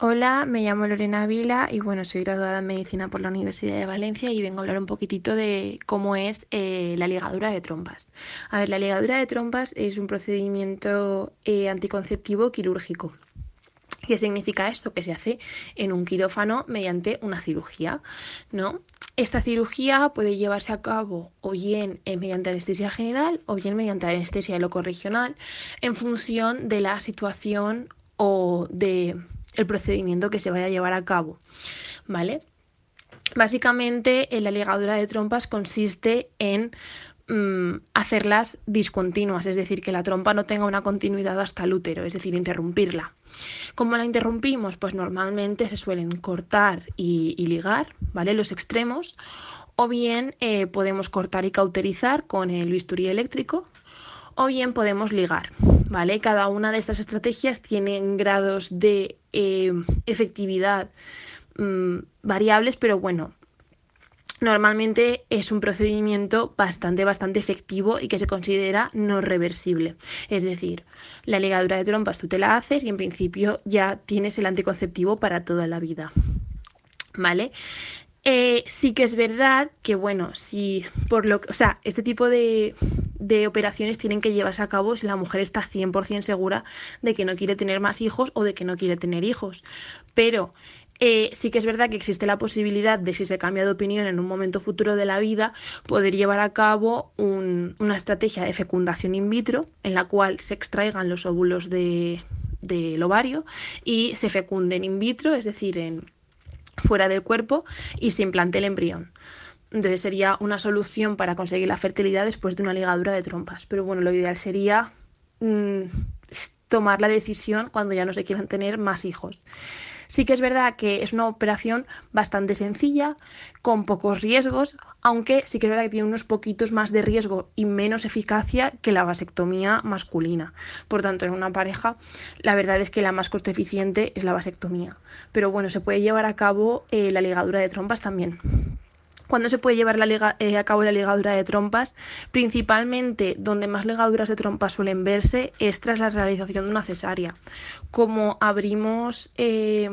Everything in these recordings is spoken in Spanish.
Hola, me llamo Lorena Vila y bueno, soy graduada en medicina por la Universidad de Valencia y vengo a hablar un poquitito de cómo es eh, la ligadura de trompas. A ver, la ligadura de trompas es un procedimiento eh, anticonceptivo quirúrgico. ¿Qué significa esto? Que se hace en un quirófano mediante una cirugía, ¿no? Esta cirugía puede llevarse a cabo o bien eh, mediante anestesia general o bien mediante anestesia locorregional en función de la situación o de el procedimiento que se vaya a llevar a cabo, ¿vale? Básicamente, la ligadura de trompas consiste en mm, hacerlas discontinuas, es decir, que la trompa no tenga una continuidad hasta el útero, es decir, interrumpirla. ¿Cómo la interrumpimos? Pues normalmente se suelen cortar y, ligar, ¿vale? Los extremos, o bien eh, podemos cortar y cauterizar con el bisturí eléctrico, o bien podemos ligar, ¿vale? Cada una de estas estrategias tiene grados de eh, efectividad mm, variables, pero bueno, normalmente es un procedimiento bastante, bastante efectivo y que se considera no reversible. Es decir, la ligadura de trompas tú te la haces y en principio ya tienes el anticonceptivo para toda la vida. ¿Vale? Eh, sí que es verdad que, bueno, si por lo que, o sea, este tipo de, operaciones tienen que llevarse a cabo si la mujer está 100% segura de que no quiere tener más hijos o de que no quiere tener hijos. Pero eh, sí que es verdad que existe la posibilidad de, si se cambia de opinión en un momento futuro de la vida, poder llevar a cabo una estrategia de fecundación in vitro en la cual se extraigan los óvulos de, del ovario y se fecunden in vitro, es decir, en, fuera del cuerpo y se implante el embrión. Entonces sería una solución para conseguir la fertilidad después de una ligadura de trompas. Pero bueno, lo ideal sería mm, tomar la decisión cuando ya no se quieran tener más hijos. Sí que es verdad que es una operación bastante sencilla, con pocos riesgos, aunque sí que es verdad que tiene unos poquitos más de riesgo y menos eficacia que la vasectomía masculina. Por tanto, en una pareja, la verdad es que la más coste eficiente es la vasectomía. Pero bueno, se puede llevar a cabo eh, la ligadura de trompas también. ¿Cuándo se puede llevar eh, a cabo la ligadura de trompas? Principalmente donde más ligaduras de trompas suelen verse es tras la realización de una cesárea. Como abrimos eh,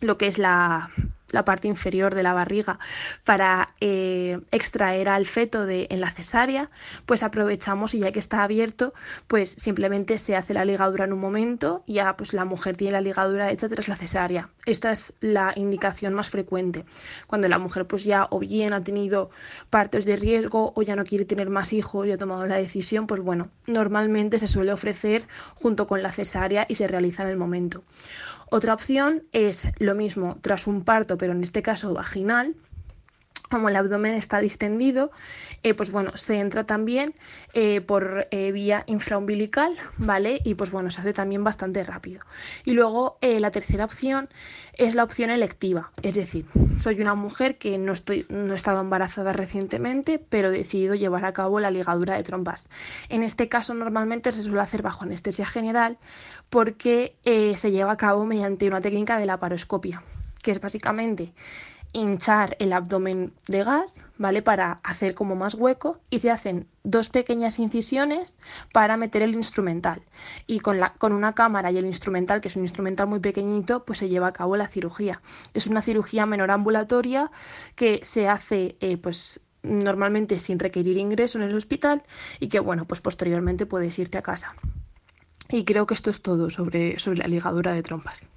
lo que es la, la parte inferior de la barriga para eh, extraer al feto de, en la cesárea, pues aprovechamos y ya que está abierto, pues simplemente se hace la ligadura en un momento y ya pues la mujer tiene la ligadura hecha tras la cesárea. Esta es la indicación más frecuente. Cuando la mujer pues ya o bien ha tenido partos de riesgo o ya no quiere tener más hijos y ha tomado la decisión, pues bueno, normalmente se suele ofrecer junto con la cesárea y se realiza en el momento. Otra opción es lo mismo tras un parto, pero en este caso vaginal, como el abdomen está distendido, eh, pues bueno, se entra también eh, por eh, vía infraumbilical, ¿vale? Y pues bueno, se hace también bastante rápido. Y luego la tercera opción es la opción electiva, es decir, soy una mujer que no, estoy, no he estado embarazada recientemente, pero he decidido llevar a cabo la ligadura de trompas. En este caso normalmente se suele hacer bajo anestesia general porque se lleva a cabo mediante una técnica de la paroscopia, que es básicamente hinchar el abdomen de gas, ¿vale? Para hacer como más hueco y se hacen dos pequeñas incisiones para meter el instrumental. Y con, la, con una cámara y el instrumental, que es un instrumental muy pequeñito, pues se lleva a cabo la cirugía. Es una cirugía menor ambulatoria que se hace eh, pues normalmente sin requerir ingreso en el hospital y que bueno, pues posteriormente puedes irte a casa. Y creo que esto es todo sobre, sobre la ligadura de trompas.